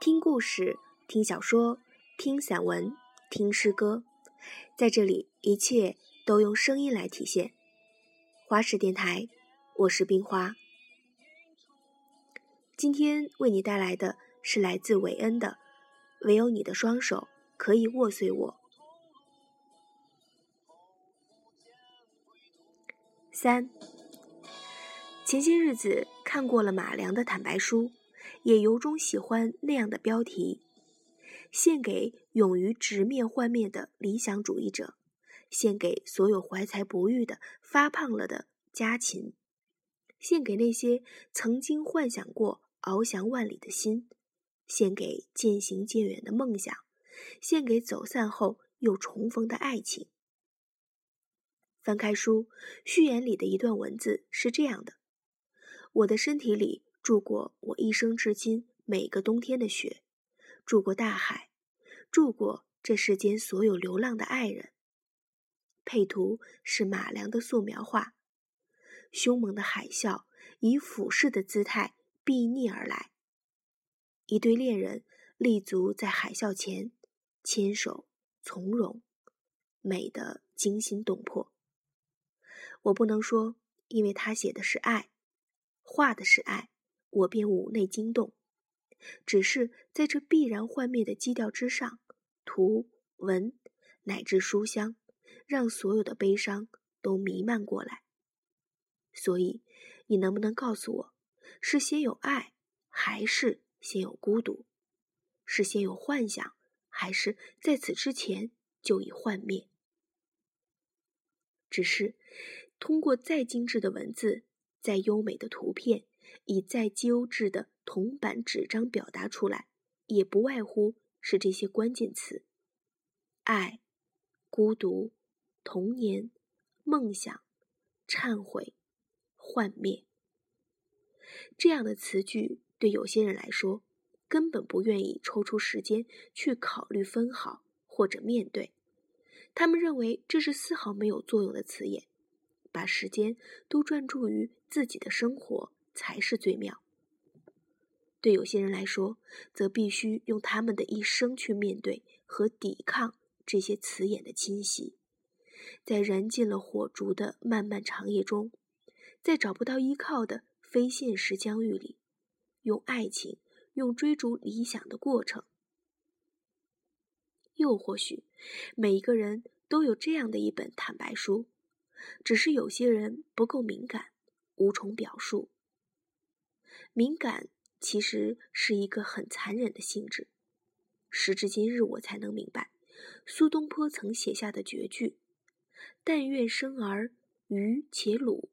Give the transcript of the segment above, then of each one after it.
听故事，听小说，听散文，听诗歌，在这里，一切都用声音来体现。花式电台，我是冰花。今天为你带来的是来自韦恩的《唯有你的双手可以握碎我》。三，前些日子看过了马良的坦白书。也由衷喜欢那样的标题，献给勇于直面幻灭的理想主义者，献给所有怀才不遇的发胖了的家禽，献给那些曾经幻想过翱翔万里的心，献给渐行渐远的梦想，献给走散后又重逢的爱情。翻开书，序言里的一段文字是这样的：我的身体里。住过我一生至今每个冬天的雪，住过大海，住过这世间所有流浪的爱人。配图是马良的素描画，凶猛的海啸以俯视的姿态逼逆而来，一对恋人立足在海啸前，牵手从容，美得惊心动魄。我不能说，因为他写的是爱，画的是爱。我便五内惊动，只是在这必然幻灭的基调之上，图文乃至书香，让所有的悲伤都弥漫过来。所以，你能不能告诉我，是先有爱，还是先有孤独？是先有幻想，还是在此之前就已幻灭？只是通过再精致的文字，再优美的图片。以再优质的铜版纸张表达出来，也不外乎是这些关键词：爱、孤独、童年、梦想、忏悔、幻灭。这样的词句对有些人来说，根本不愿意抽出时间去考虑分好或者面对。他们认为这是丝毫没有作用的词眼，把时间都专注于自己的生活。才是最妙。对有些人来说，则必须用他们的一生去面对和抵抗这些词眼的侵袭，在燃尽了火烛的漫漫长夜中，在找不到依靠的非现实疆域里，用爱情，用追逐理想的过程。又或许，每一个人都有这样的一本坦白书，只是有些人不够敏感，无从表述。敏感其实是一个很残忍的性质。时至今日，我才能明白，苏东坡曾写下的绝句“但愿生儿愚且鲁”，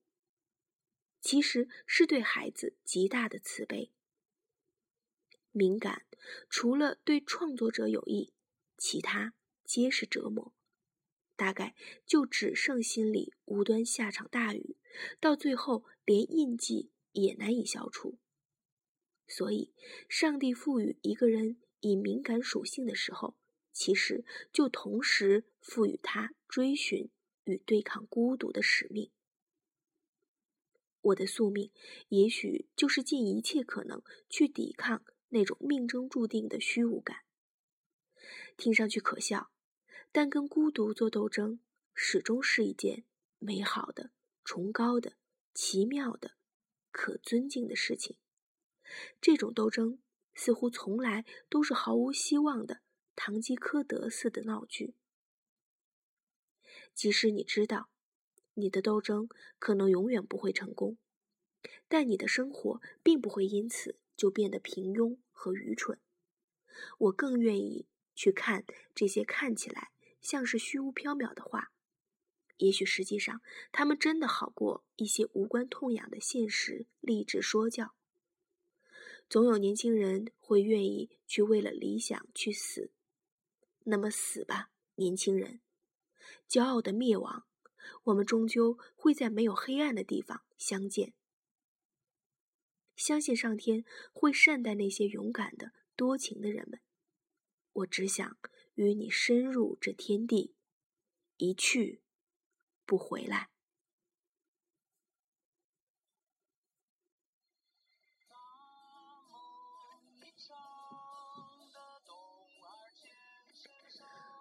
其实是对孩子极大的慈悲。敏感除了对创作者有益，其他皆是折磨。大概就只剩心里无端下场大雨，到最后连印记。也难以消除。所以，上帝赋予一个人以敏感属性的时候，其实就同时赋予他追寻与对抗孤独的使命。我的宿命，也许就是尽一切可能去抵抗那种命中注定的虚无感。听上去可笑，但跟孤独做斗争，始终是一件美好的、崇高的、奇妙的。可尊敬的事情，这种斗争似乎从来都是毫无希望的堂吉诃德似的闹剧。即使你知道你的斗争可能永远不会成功，但你的生活并不会因此就变得平庸和愚蠢。我更愿意去看这些看起来像是虚无缥缈的话。也许实际上，他们真的好过一些无关痛痒的现实励志说教。总有年轻人会愿意去为了理想去死，那么死吧，年轻人！骄傲的灭亡，我们终究会在没有黑暗的地方相见。相信上天会善待那些勇敢的、多情的人们。我只想与你深入这天地，一去。不回来。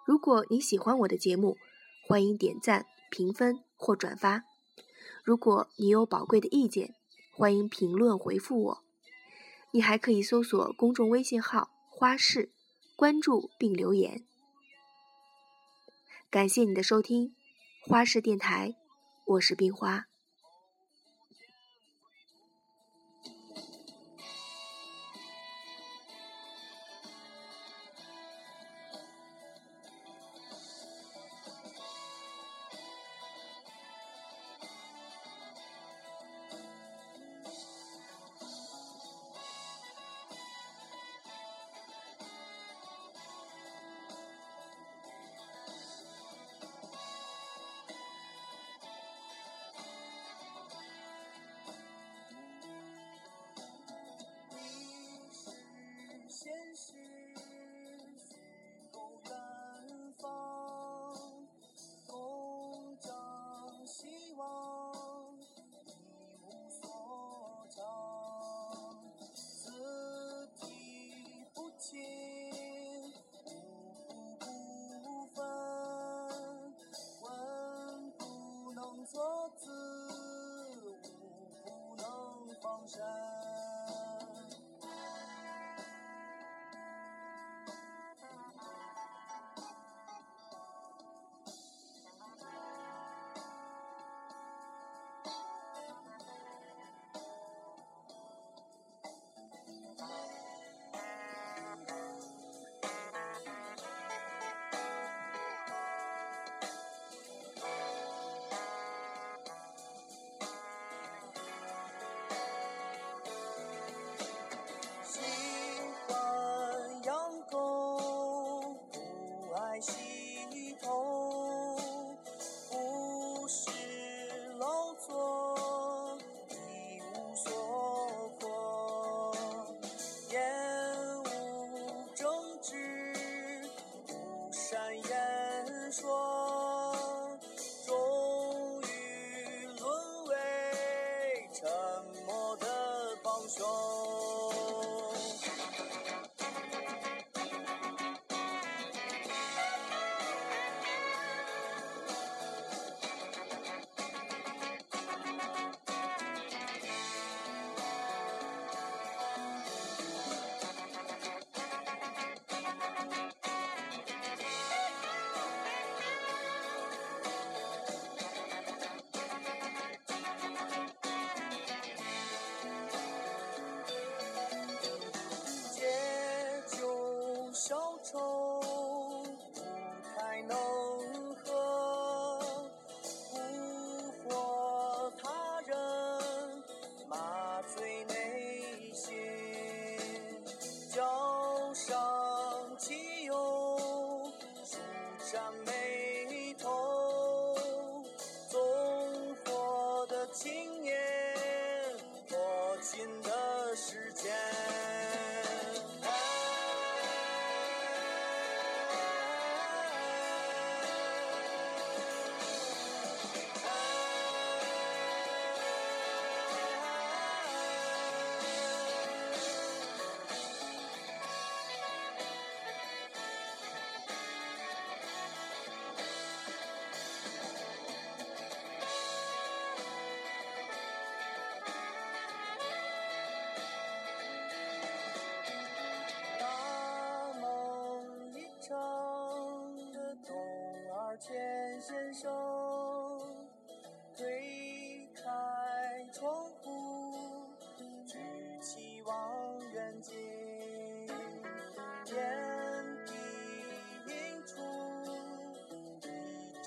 如果你喜欢我的节目欢迎点赞评分或转发。如果你有宝贵的意见欢迎评论回复我。你还可以搜索公众微信号花市关注并留言。感谢你的收听。花式电台，我是冰花。